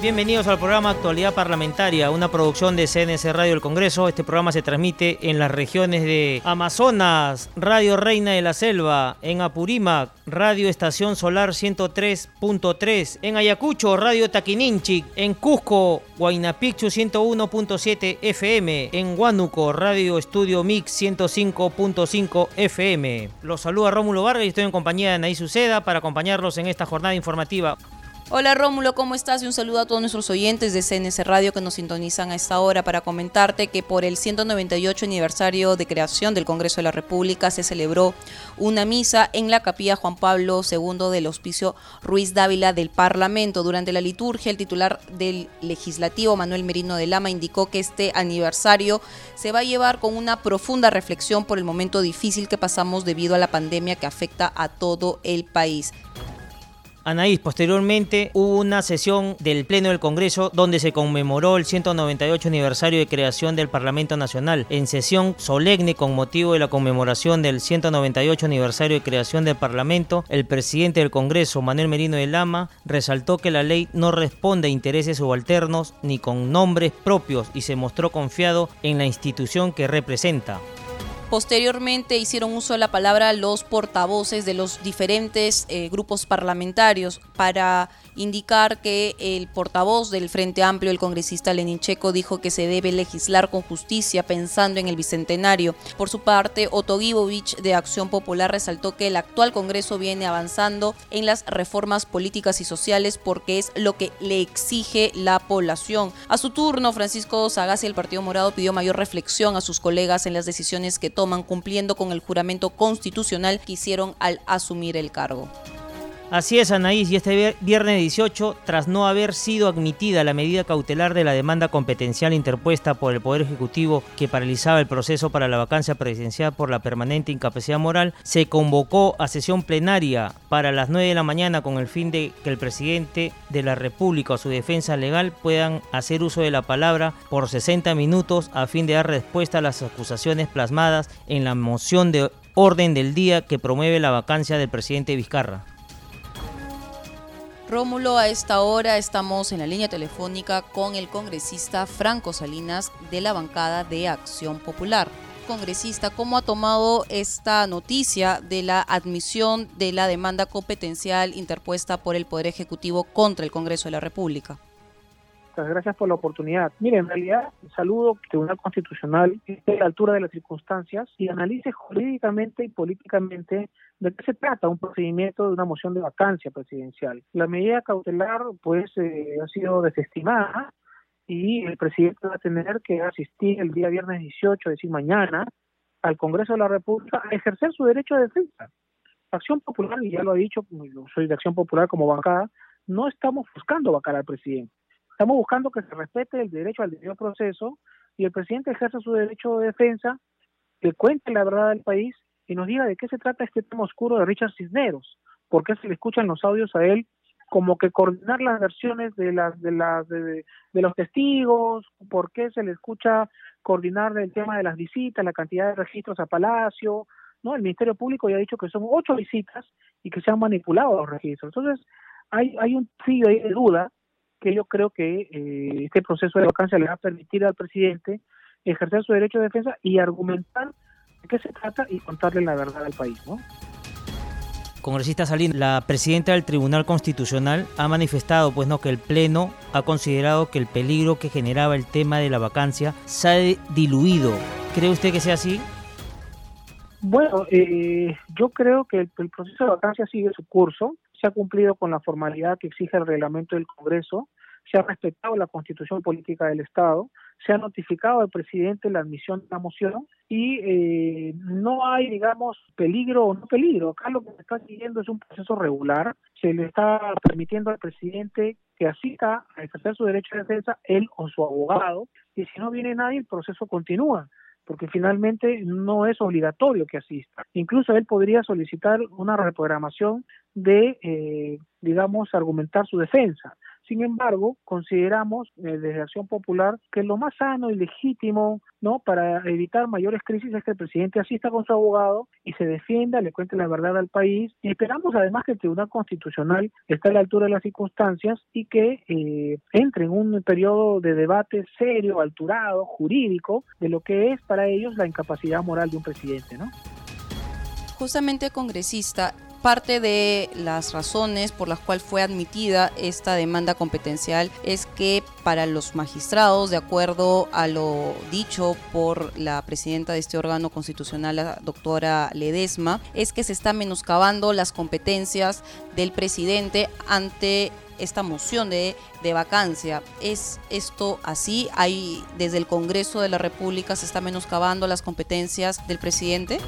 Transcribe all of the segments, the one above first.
Bienvenidos al programa Actualidad Parlamentaria, una producción de CNC Radio del Congreso. Este programa se transmite en las regiones de Amazonas, Radio Reina de la Selva, en Apurímac, Radio Estación Solar 103.3, en Ayacucho, Radio Taquininchi, en Cusco, Huaynapichu 101.7 FM, en Huánuco, Radio Estudio Mix 105.5 FM. Los saluda Rómulo Vargas y estoy en compañía de Anaí Suceda para acompañarlos en esta jornada informativa. Hola Rómulo, ¿cómo estás? Y un saludo a todos nuestros oyentes de CNS Radio que nos sintonizan a esta hora para comentarte que por el 198 aniversario de creación del Congreso de la República se celebró una misa en la capilla Juan Pablo II del Hospicio Ruiz Dávila del Parlamento. Durante la liturgia, el titular del legislativo, Manuel Merino de Lama, indicó que este aniversario se va a llevar con una profunda reflexión por el momento difícil que pasamos debido a la pandemia que afecta a todo el país. Anaís, posteriormente hubo una sesión del Pleno del Congreso donde se conmemoró el 198 aniversario de creación del Parlamento Nacional. En sesión solemne con motivo de la conmemoración del 198 aniversario de creación del Parlamento, el presidente del Congreso, Manuel Merino de Lama, resaltó que la ley no responde a intereses subalternos ni con nombres propios y se mostró confiado en la institución que representa. Posteriormente hicieron uso de la palabra los portavoces de los diferentes eh, grupos parlamentarios para indicar que el portavoz del Frente Amplio, el congresista Lenin Checo, dijo que se debe legislar con justicia pensando en el bicentenario. Por su parte, Otto Gibovich de Acción Popular resaltó que el actual Congreso viene avanzando en las reformas políticas y sociales porque es lo que le exige la población. A su turno, Francisco Sagasti del Partido Morado pidió mayor reflexión a sus colegas en las decisiones que toman cumpliendo con el juramento constitucional que hicieron al asumir el cargo. Así es, Anaís, y este viernes 18, tras no haber sido admitida la medida cautelar de la demanda competencial interpuesta por el Poder Ejecutivo que paralizaba el proceso para la vacancia presidencial por la permanente incapacidad moral, se convocó a sesión plenaria para las 9 de la mañana con el fin de que el presidente de la República o su defensa legal puedan hacer uso de la palabra por 60 minutos a fin de dar respuesta a las acusaciones plasmadas en la moción de orden del día que promueve la vacancia del presidente Vizcarra. Rómulo, a esta hora estamos en la línea telefónica con el congresista Franco Salinas de la bancada de Acción Popular. Congresista, ¿cómo ha tomado esta noticia de la admisión de la demanda competencial interpuesta por el Poder Ejecutivo contra el Congreso de la República? Muchas gracias por la oportunidad. Mire, en realidad, saludo que Tribunal Constitucional esté a la altura de las circunstancias y analice jurídicamente y políticamente ¿De qué se trata? Un procedimiento de una moción de vacancia presidencial. La medida cautelar, pues, eh, ha sido desestimada y el presidente va a tener que asistir el día viernes 18, es decir, mañana, al Congreso de la República a ejercer su derecho de defensa. Acción Popular, y ya lo ha dicho, soy de Acción Popular como bancada, no estamos buscando vacar al presidente. Estamos buscando que se respete el derecho al debido proceso y el presidente ejerza su derecho de defensa, que cuente la verdad del país y nos diga de qué se trata este tema oscuro de Richard Cisneros, por qué se le escuchan los audios a él como que coordinar las versiones de las de las de, los testigos, por qué se le escucha coordinar el tema de las visitas, la cantidad de registros a Palacio, ¿no? El Ministerio Público ya ha dicho que son ocho visitas y que se han manipulado los registros. Entonces, hay, hay un filo de duda que yo creo que eh, este proceso de vacancia le va a permitir al presidente ejercer su derecho de defensa y argumentar de qué se trata y contarle la verdad al país, ¿no? Congresista Salín, la presidenta del Tribunal Constitucional ha manifestado pues no que el pleno ha considerado que el peligro que generaba el tema de la vacancia se ha diluido. ¿Cree usted que sea así? Bueno, eh, yo creo que el, el, proceso de vacancia sigue su curso, se ha cumplido con la formalidad que exige el reglamento del Congreso, se ha respetado la constitución política del Estado, se ha notificado al presidente la admisión de la moción y eh, no hay, digamos, peligro o no peligro. Acá lo que se está siguiendo es un proceso regular. Se le está permitiendo al presidente que asista a ejercer su derecho de defensa, él o su abogado, y si no viene nadie, el proceso continúa. Porque finalmente no es obligatorio que asista. Incluso él podría solicitar una reprogramación de, eh, digamos, argumentar su defensa. Sin embargo, consideramos eh, desde Acción Popular que lo más sano y legítimo ¿no? para evitar mayores crisis es que el presidente asista con su abogado y se defienda, le cuente la verdad al país. Y esperamos además que el Tribunal Constitucional esté a la altura de las circunstancias y que eh, entre en un periodo de debate serio, alturado, jurídico, de lo que es para ellos la incapacidad moral de un presidente. ¿no? Justamente, congresista, Parte de las razones por las cuales fue admitida esta demanda competencial es que para los magistrados, de acuerdo a lo dicho por la presidenta de este órgano constitucional, la doctora Ledesma, es que se están menoscabando las competencias del presidente ante esta moción de, de, vacancia. ¿Es esto así? ¿Hay desde el Congreso de la República se está menoscabando las competencias del presidente?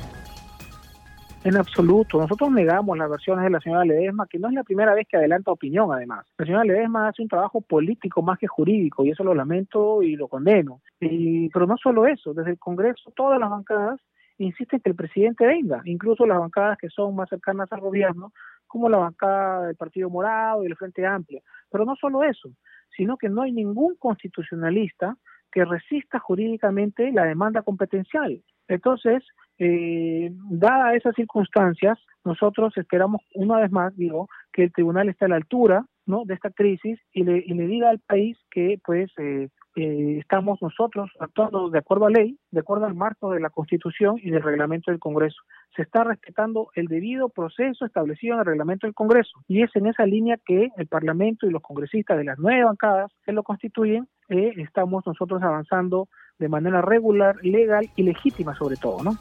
En absoluto. Nosotros negamos las versiones de la señora Ledesma, que no es la primera vez que adelanta opinión, además. La señora Ledesma hace un trabajo político más que jurídico, y eso lo lamento y lo condeno. Y, pero no solo eso, desde el Congreso todas las bancadas insisten que el presidente venga, incluso las bancadas que son más cercanas al gobierno, como la bancada del Partido Morado y el Frente Amplio. Pero no solo eso, sino que no hay ningún constitucionalista que resista jurídicamente la demanda competencial. Entonces, eh, dada esas circunstancias, nosotros esperamos una vez más, digo, que el tribunal esté a la altura ¿no? de esta crisis y le, y le diga al país que pues eh, eh, estamos nosotros actuando de acuerdo a ley, de acuerdo al marco de la Constitución y del reglamento del Congreso. Se está respetando el debido proceso establecido en el reglamento del Congreso y es en esa línea que el Parlamento y los congresistas de las nueve bancadas que lo constituyen eh, estamos nosotros avanzando de manera regular, legal y legítima sobre todo, ¿no?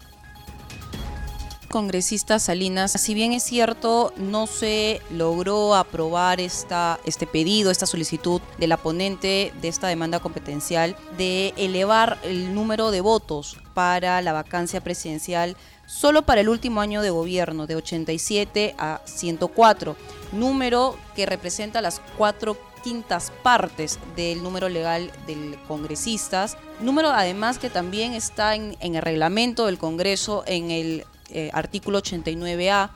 Congresista Salinas, si bien es cierto, no se logró aprobar esta, este pedido, esta solicitud de la ponente de esta demanda competencial de elevar el número de votos para la vacancia presidencial solo para el último año de gobierno, de 87 a 104, número que representa las cuatro quintas partes del número legal de congresistas, número además que también está en, el reglamento del Congreso, en el eh, artículo 89A,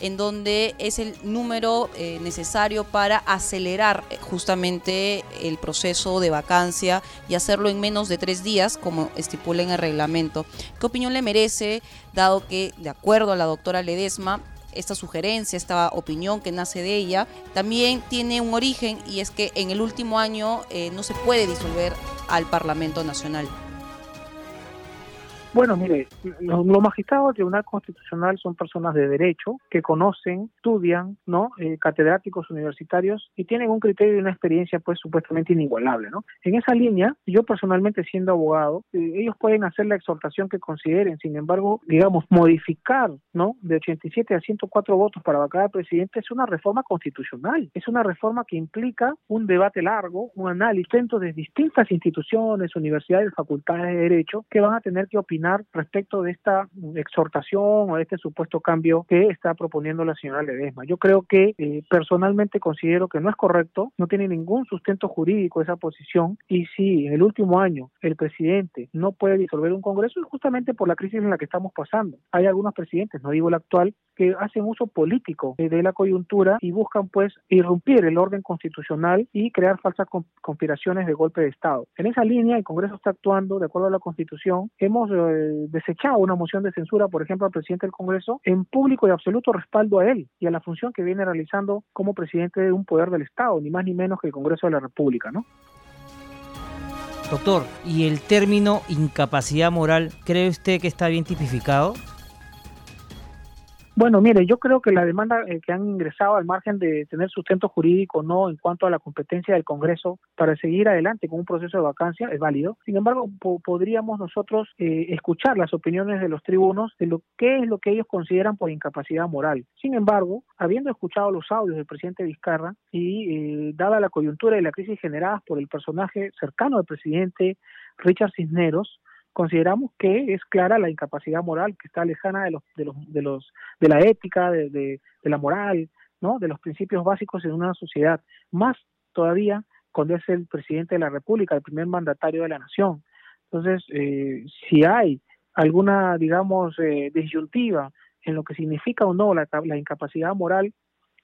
en donde es el número eh, necesario para acelerar eh, justamente el proceso de vacancia y hacerlo en menos de tres días, como estipula en el reglamento. ¿Qué opinión le merece, dado que, de acuerdo a la doctora Ledesma, esta sugerencia, esta opinión que nace de ella, también tiene un origen y es que en el último año no se puede disolver al Parlamento Nacional. Bueno, mire, los, magistrados del Tribunal Constitucional son personas de derecho que conocen, estudian, ¿no? Eh, catedráticos universitarios y tienen un criterio y una experiencia, pues, supuestamente inigualable, ¿no? En esa línea, yo personalmente siendo abogado, eh, ellos pueden hacer la exhortación que consideren, sin embargo, digamos, modificar, ¿no? De 87 a 104 votos para vacar al presidente es una reforma constitucional, es una reforma que implica un debate largo, un análisis dentro de distintas instituciones, universidades, facultades de derecho, que van a tener que opinar respecto de esta exhortación o de este supuesto cambio que está proponiendo la señora Ledesma. Yo creo que eh, personalmente considero que no es correcto, no tiene ningún sustento jurídico esa posición y si en el último año el presidente no puede disolver un Congreso es justamente por la crisis en la que estamos pasando. Hay algunos presidentes, no digo el actual, que hacen uso político de la coyuntura y buscan pues irrumpir el orden constitucional y crear falsas conspiraciones de golpe de Estado. En esa línea el Congreso está actuando de acuerdo a la Constitución. Hemos eh, desechado una moción de censura, por ejemplo, al presidente del Congreso, en público y absoluto respaldo a él y a la función que viene realizando como presidente de un poder del Estado, ni más ni menos que el Congreso de la República, ¿no? Doctor, ¿y el término incapacidad moral cree usted que está bien tipificado? Bueno, mire, yo creo que la demanda eh, que han ingresado al margen de tener sustento jurídico no en cuanto a la competencia del Congreso para seguir adelante con un proceso de vacancia es válido. Sin embargo, podríamos nosotros eh, escuchar las opiniones de los tribunos de lo que es lo que ellos consideran por incapacidad moral. Sin embargo, habiendo escuchado los audios del presidente Vizcarra y eh, dada la coyuntura y la crisis generadas por el personaje cercano del presidente Richard Cisneros, consideramos que es clara la incapacidad moral que está lejana de los de los de los de la ética de, de, la moral no de los principios básicos en una sociedad. Más todavía cuando es el presidente de la república el primer mandatario de la nación. Entonces, eh, si hay alguna, digamos, eh, disyuntiva en lo que significa o no la, la incapacidad moral,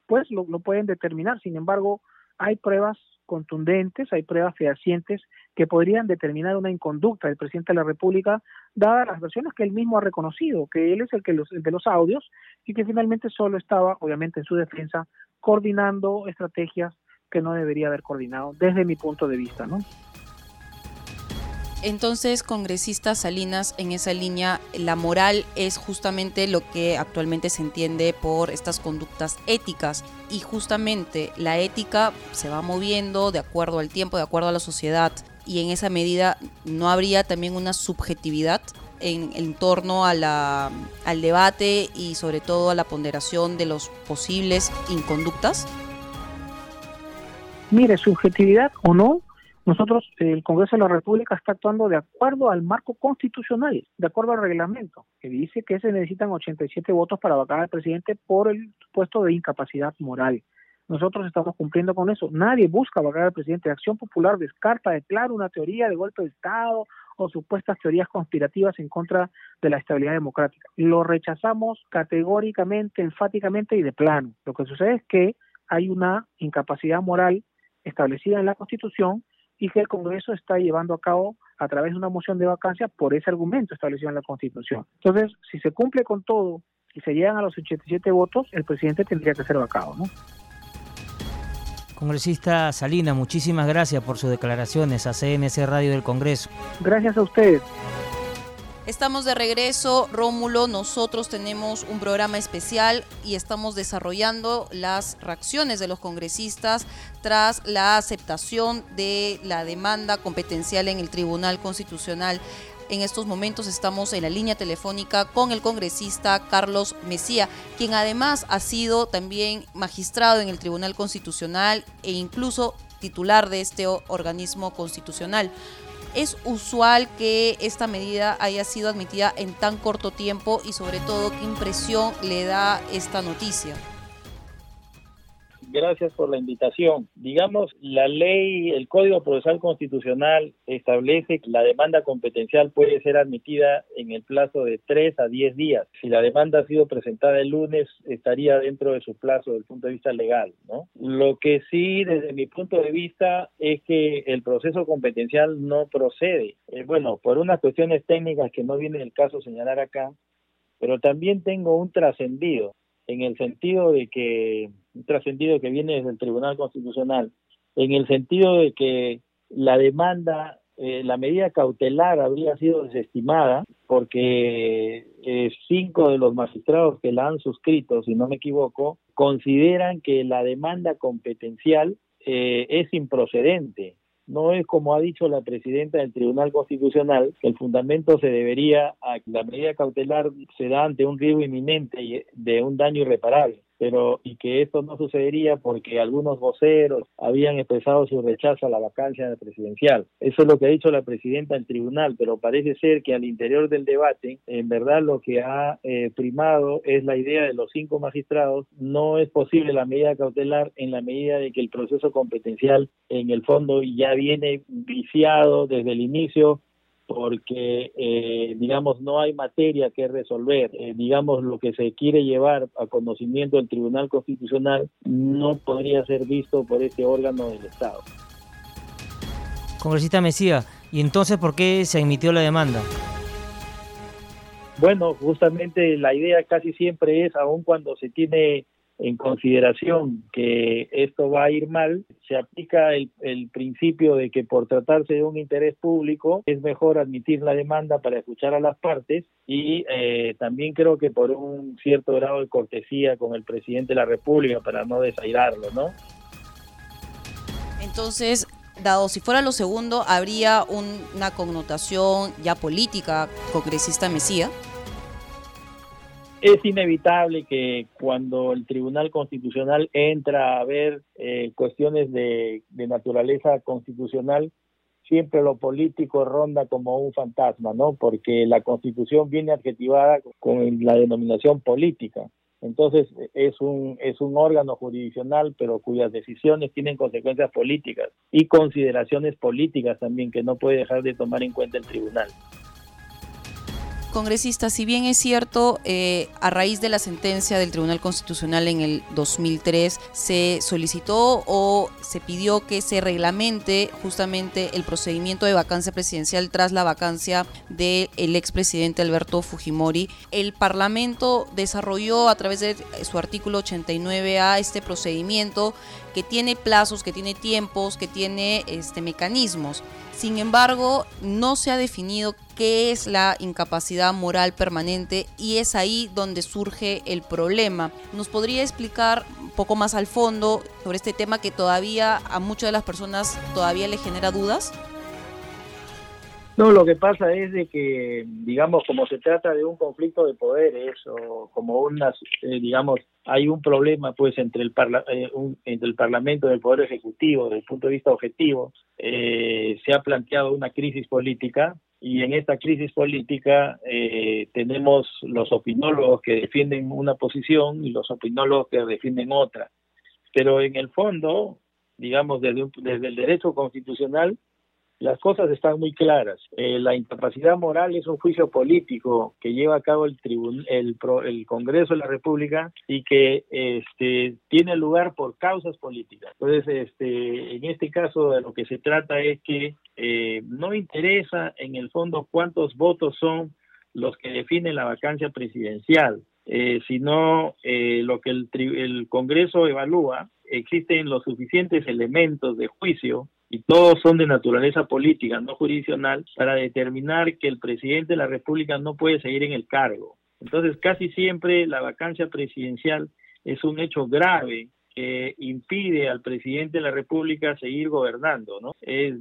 pues lo, lo, pueden determinar. Sin embargo, hay pruebas contundentes, hay pruebas fehacientes que podrían determinar una inconducta del presidente de la República, dadas las versiones que él mismo ha reconocido, que él es el, que los, el de los audios y que finalmente solo estaba, obviamente, en su defensa, coordinando estrategias que no debería haber coordinado, desde mi punto de vista, ¿no? Entonces, congresista Salinas, en esa línea, la moral es justamente lo que actualmente se entiende por estas conductas éticas. Y justamente la ética se va moviendo de acuerdo al tiempo, de acuerdo a la sociedad. Y en esa medida, ¿no habría también una subjetividad en, en torno al debate y sobre todo a la ponderación de los posibles inconductas? Mire, subjetividad o no, nosotros, el Congreso de la República está actuando de acuerdo al marco constitucional, de acuerdo al reglamento, que dice que se necesitan 87 votos para vacar al presidente por el puesto de incapacidad moral. Nosotros estamos cumpliendo con eso. Nadie busca vacar al presidente. Acción Popular descarta de claro una teoría de golpe de Estado o supuestas teorías conspirativas en contra de la estabilidad democrática. Lo rechazamos categóricamente, enfáticamente y de plano. Lo que sucede es que hay una incapacidad moral establecida en la Constitución y que el Congreso está llevando a cabo a través de una moción de vacancia por ese argumento establecido en la Constitución. Entonces, si se cumple con todo y se llegan a los 87 votos, el presidente tendría que ser vacado, ¿no? Congresista Salina, muchísimas gracias por sus declaraciones a CNC Radio del Congreso. Gracias a ustedes. Estamos de regreso, Rómulo. Nosotros tenemos un programa especial y estamos desarrollando las reacciones de los congresistas tras la aceptación de la demanda competencial en el Tribunal Constitucional. En estos momentos estamos en la línea telefónica con el congresista Carlos Mesía, quien además ha sido también magistrado en el Tribunal Constitucional e incluso titular de este organismo constitucional. ¿Es usual que esta medida haya sido admitida en tan corto tiempo y sobre todo qué impresión le da esta noticia? Gracias por la invitación. Digamos, la ley, el Código Procesal Constitucional establece que la demanda competencial puede ser admitida en el plazo de tres a diez días. Si la demanda ha sido presentada el lunes, estaría dentro de su plazo desde el punto de vista legal, ¿no? Lo que sí, desde mi punto de vista, es que el proceso competencial no procede. Eh, bueno, por unas cuestiones técnicas que no viene el caso señalar acá, pero también tengo un trascendido en el sentido de que un trascendido que viene desde el Tribunal Constitucional, en el sentido de que la demanda, eh, la medida cautelar habría sido desestimada porque eh, cinco de los magistrados que la han suscrito, si no me equivoco, consideran que la demanda competencial eh, es improcedente. No es como ha dicho la presidenta del Tribunal Constitucional, el fundamento se debería a que la medida cautelar se da ante un riesgo inminente de un daño irreparable pero y que esto no sucedería porque algunos voceros habían expresado su rechazo a la vacancia presidencial. Eso es lo que ha dicho la presidenta del tribunal, pero parece ser que al interior del debate, en verdad lo que ha eh, primado es la idea de los cinco magistrados. No es posible la medida cautelar en la medida de que el proceso competencial en el fondo ya viene viciado desde el inicio porque, eh, digamos, no hay materia que resolver. Eh, digamos, lo que se quiere llevar a conocimiento del Tribunal Constitucional no podría ser visto por este órgano del Estado. Congresista Mesía, ¿y entonces por qué se emitió la demanda? Bueno, justamente la idea casi siempre es, aun cuando se tiene en consideración que esto va a ir mal, se aplica el, principio de que por tratarse de un interés público es mejor admitir la demanda para escuchar a las partes y eh, también creo que por un cierto grado de cortesía con el presidente de la República para no desairarlo, ¿no? Entonces, dado si fuera lo segundo, habría una connotación ya política, congresista Mesía es inevitable que cuando el Tribunal Constitucional entra a ver eh, cuestiones de, naturaleza constitucional, siempre lo político ronda como un fantasma, ¿no? Porque la Constitución viene adjetivada con la denominación política. Entonces es un, es un órgano jurisdiccional, pero cuyas decisiones tienen consecuencias políticas y consideraciones políticas también que no puede dejar de tomar en cuenta el tribunal. Congresista, si bien es cierto, eh, a raíz de la sentencia del Tribunal Constitucional en el 2003, se solicitó o se pidió que se reglamente justamente el procedimiento de vacancia presidencial tras la vacancia del expresidente Alberto Fujimori, el Parlamento desarrolló a través de su artículo 89A este procedimiento que tiene plazos, que tiene tiempos, que tiene este, mecanismos. Sin embargo, no se ha definido qué es la incapacidad moral permanente y es ahí donde surge el problema. ¿Nos podría explicar un poco más al fondo sobre este tema que todavía a muchas de las personas todavía le genera dudas? No, lo que pasa es de que, digamos, como se trata de un conflicto de poderes o como una, eh, digamos, hay un problema pues entre el, eh, entre el Parlamento y el Poder Ejecutivo desde el punto de vista objetivo, eh, se ha planteado una crisis política y en esta crisis política tenemos los opinólogos que defienden una posición y los opinólogos que defienden otra. Pero en el fondo, digamos, desde, desde el derecho constitucional, las cosas están muy claras. Eh, la incapacidad moral es un juicio político que lleva a cabo el, el, el Congreso de la República y que este, tiene lugar por causas políticas. Entonces, este, en este caso, de lo que se trata es que eh, no interesa en el fondo cuántos votos son los que definen la vacancia presidencial, eh, sino lo que el, el Congreso evalúa, existen los suficientes elementos de juicio y todos son de naturaleza política, no jurisdiccional, para determinar que el presidente de la República no puede seguir en el cargo. Entonces, casi siempre la vacancia presidencial es un hecho grave que impide al presidente de la República seguir gobernando, ¿no? Eh,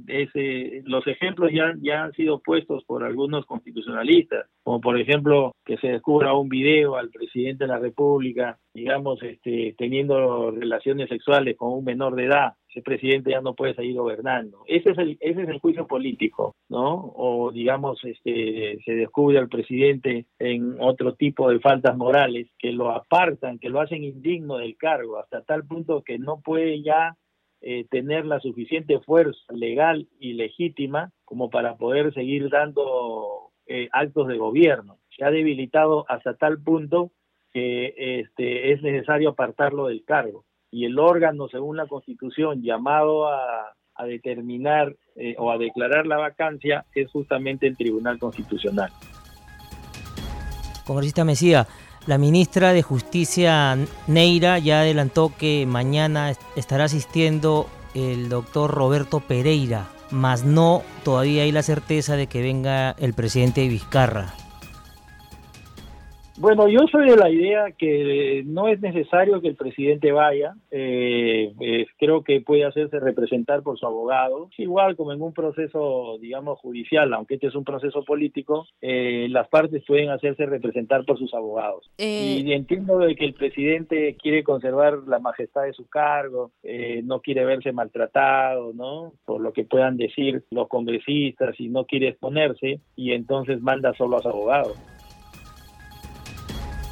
los ejemplos ya, ya han sido puestos por algunos constitucionalistas, como por ejemplo que se descubra un video al presidente de la República, digamos, este, teniendo relaciones sexuales con un menor de edad, ese presidente ya no puede seguir gobernando. Ese es el, ese es el juicio político, ¿no? O digamos, este, se descubre al presidente en otro tipo de faltas morales que lo apartan, que lo hacen indigno del cargo, hasta tal punto que no puede ya eh, tener la suficiente fuerza legal y legítima como para poder seguir dando eh, actos de gobierno. Se ha debilitado hasta tal punto que este, es necesario apartarlo del cargo y el órgano, según la Constitución, llamado a, determinar eh, o a declarar la vacancia es justamente el Tribunal Constitucional. Congresista Mesía, la ministra de Justicia Neira ya adelantó que mañana estará asistiendo el doctor Roberto Pereira, mas no todavía hay la certeza de que venga el presidente Vizcarra. Bueno, yo soy de la idea que no es necesario que el presidente vaya. Eh, eh, creo que puede hacerse representar por su abogado. Igual como en un proceso, digamos, judicial, aunque este es un proceso político, eh, las partes pueden hacerse representar por sus abogados. Y entiendo de que el presidente quiere conservar la majestad de su cargo, no quiere verse maltratado, ¿no? Por lo que puedan decir los congresistas y no quiere exponerse y entonces manda solo a su abogado.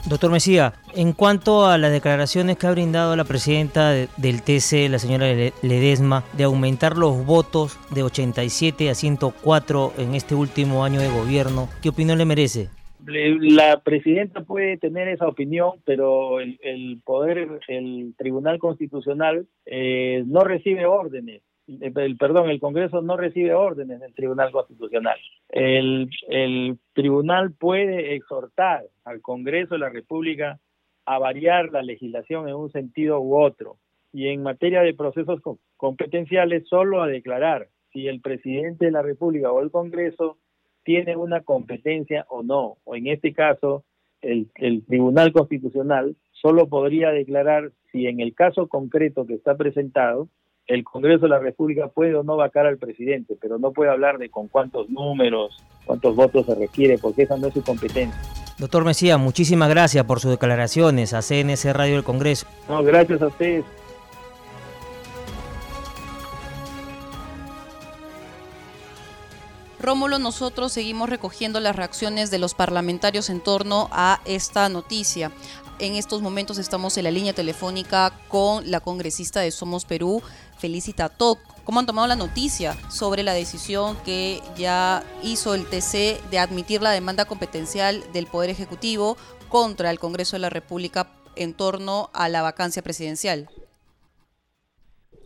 Doctor Mesía, en cuanto a las declaraciones que ha brindado la presidenta del TC, la señora Ledesma, de aumentar los votos de 87 a 104 en este último año de gobierno, ¿qué opinión le merece? La presidenta puede tener esa opinión, pero el, poder, el Tribunal Constitucional eh, no recibe órdenes el, perdón, el Congreso no recibe órdenes del Tribunal Constitucional. El, el tribunal puede exhortar al Congreso de la República a variar la legislación en un sentido u otro y en materia de procesos competenciales solo a declarar si el presidente de la República o el Congreso tiene una competencia o no, o en este caso el, el Tribunal Constitucional solo podría declarar si en el caso concreto que está presentado el Congreso de la República puede o no vacar al presidente, pero no puede hablar de con cuántos números, cuántos votos se requiere, porque esa no es su competencia. Doctor Mesía, muchísimas gracias por sus declaraciones a CNC Radio del Congreso. No, gracias a ustedes. Rómulo, nosotros seguimos recogiendo las reacciones de los parlamentarios en torno a esta noticia. En estos momentos estamos en la línea telefónica con la congresista de Somos Perú, Felicita Toc. ¿Cómo han tomado la noticia sobre la decisión que ya hizo el TC de admitir la demanda competencial del Poder Ejecutivo contra el Congreso de la República en torno a la vacancia presidencial?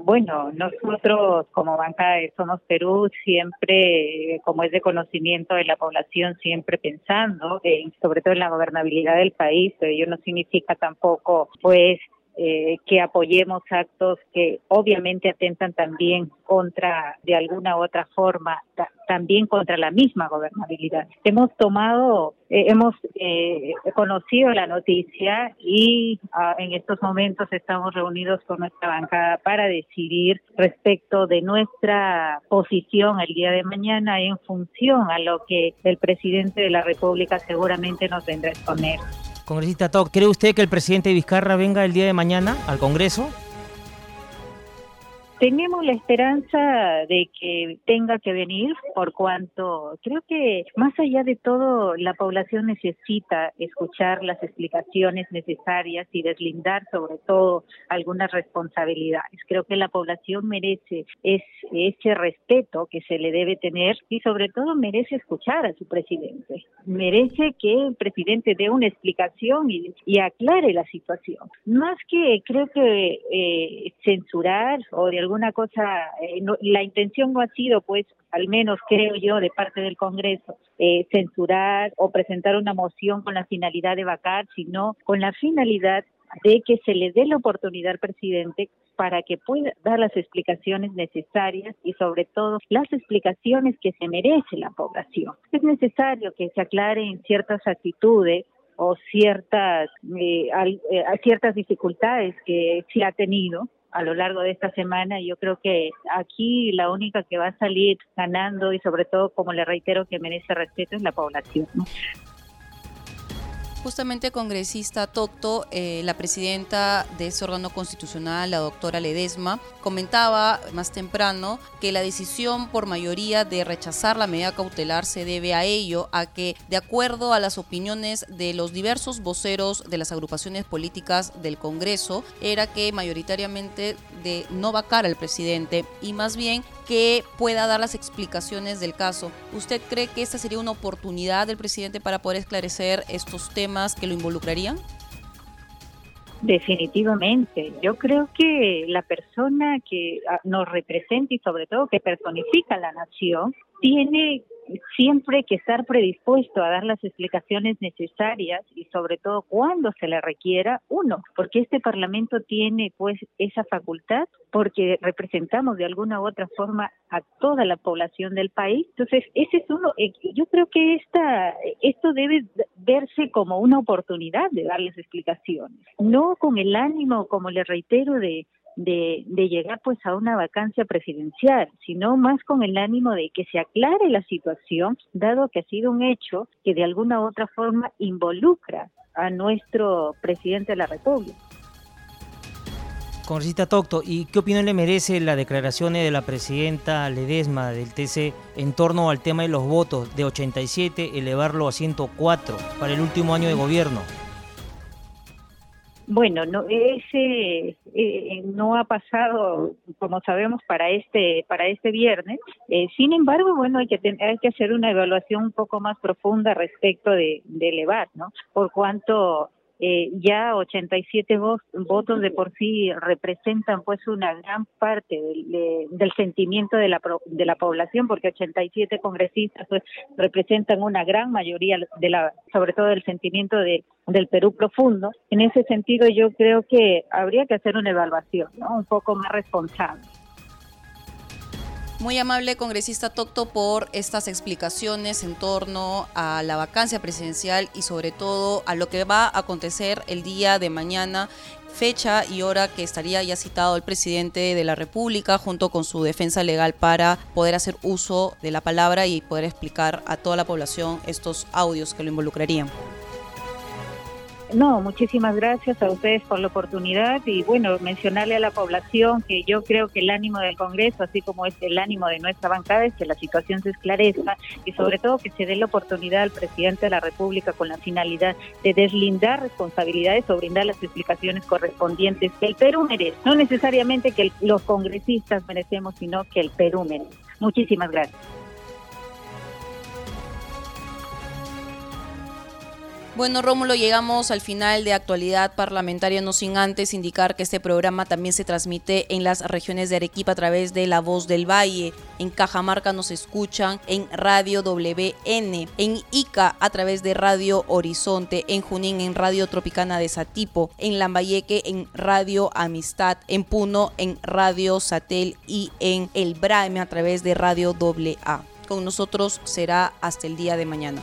Bueno, nosotros como banca de Somos Perú siempre, como es de conocimiento de la población, siempre pensando, sobre todo en la gobernabilidad del país, pero ello no significa tampoco, pues, eh, que apoyemos actos que obviamente atentan también contra, de alguna u otra forma, también contra la misma gobernabilidad. Hemos tomado, eh, hemos eh, conocido la noticia y ah, en estos momentos estamos reunidos con nuestra bancada para decidir respecto de nuestra posición el día de mañana en función a lo que el presidente de la República seguramente nos vendrá a exponer. Congresista Toc, ¿cree usted que el presidente Vizcarra venga el día de mañana al Congreso? Tenemos la esperanza de que tenga que venir, por cuanto creo que más allá de todo, la población necesita escuchar las explicaciones necesarias y deslindar sobre todo algunas responsabilidades. Creo que la población merece ese respeto que se le debe tener y sobre todo merece escuchar a su presidente. Merece que el presidente dé una explicación y, aclare la situación. Más que creo que eh, censurar o de algún alguna cosa, eh, la intención no ha sido, pues, al menos creo yo, de parte del Congreso, eh, censurar o presentar una moción con la finalidad de vacar, sino con la finalidad de que se le dé la oportunidad al presidente para que pueda dar las explicaciones necesarias y sobre todo las explicaciones que se merece la población. Es necesario que se aclaren ciertas actitudes o ciertas eh, ciertas dificultades que se ha tenido a lo largo de esta semana. Yo creo que aquí la única que va a salir ganando y sobre todo, como le reitero, que merece respeto es la población. Justamente, congresista Tocto, eh, la presidenta de ese órgano constitucional, la doctora Ledesma, comentaba más temprano que la decisión por mayoría de rechazar la medida cautelar se debe a ello, a que, de acuerdo a las opiniones de los diversos voceros de las agrupaciones políticas del Congreso, era que mayoritariamente de no vacar al presidente y más bien que pueda dar las explicaciones del caso. ¿Usted cree que esta sería una oportunidad del presidente para poder esclarecer estos temas que lo involucrarían? Definitivamente. Yo creo que la persona que ah, nos representa y sobre todo que personifica la nación tiene siempre que estar predispuesto a dar las explicaciones necesarias y sobre todo cuando se le requiera, uno, porque este Parlamento tiene pues esa facultad, porque representamos de alguna u otra forma a toda la población del país. Entonces, ese es uno, eh, yo creo que esta, esto debe verse como una oportunidad de darles explicaciones, no con el ánimo, como le reitero, de de, de, llegar pues a una vacancia presidencial, sino más con el ánimo de que se aclare la situación, dado que ha sido un hecho que de alguna u otra forma involucra a nuestro presidente de la República. Congresista Tocto, ¿y qué opinión le merece la declaración de la presidenta Ledesma del TC en torno al tema de los votos de 87 elevarlo a 104 para el último año de gobierno? Bueno, no, ese eh, no ha pasado, como sabemos, para este para este viernes. Eh, sin embargo, bueno, hay que hay que hacer una evaluación un poco más profunda respecto de, de elevar, ¿no? Por cuanto eh, ya 87 votos de por sí representan pues una gran parte del, sentimiento de la, de la población porque 87 congresistas pues representan una gran mayoría de la sobre todo del sentimiento de del Perú profundo en ese sentido yo creo que habría que hacer una evaluación ¿no? un poco más responsable muy amable congresista Tocto por estas explicaciones en torno a la vacancia presidencial y sobre todo a lo que va a acontecer el día de mañana fecha y hora que estaría ya citado el presidente de la República junto con su defensa legal para poder hacer uso de la palabra y poder explicar a toda la población estos audios que lo involucrarían. No, muchísimas gracias a ustedes por la oportunidad y bueno, mencionarle a la población que yo creo que el ánimo del Congreso, así como es el ánimo de nuestra bancada, es que la situación se esclarezca y sobre todo que se dé la oportunidad al presidente de la República con la finalidad de deslindar responsabilidades o brindar las explicaciones correspondientes que el Perú merece. No necesariamente que los congresistas merecemos, sino que el Perú merece. Muchísimas gracias. Bueno, Rómulo, llegamos al final de actualidad parlamentaria, no sin antes indicar que este programa también se transmite en las regiones de Arequipa a través de La Voz del Valle. En Cajamarca nos escuchan en Radio WN, en Ica a través de Radio Horizonte, en Junín en Radio Tropicana de Satipo, en Lambayeque en Radio Amistad, en Puno en Radio Satel y en El Braime a través de Radio AA. Con nosotros será hasta el día de mañana.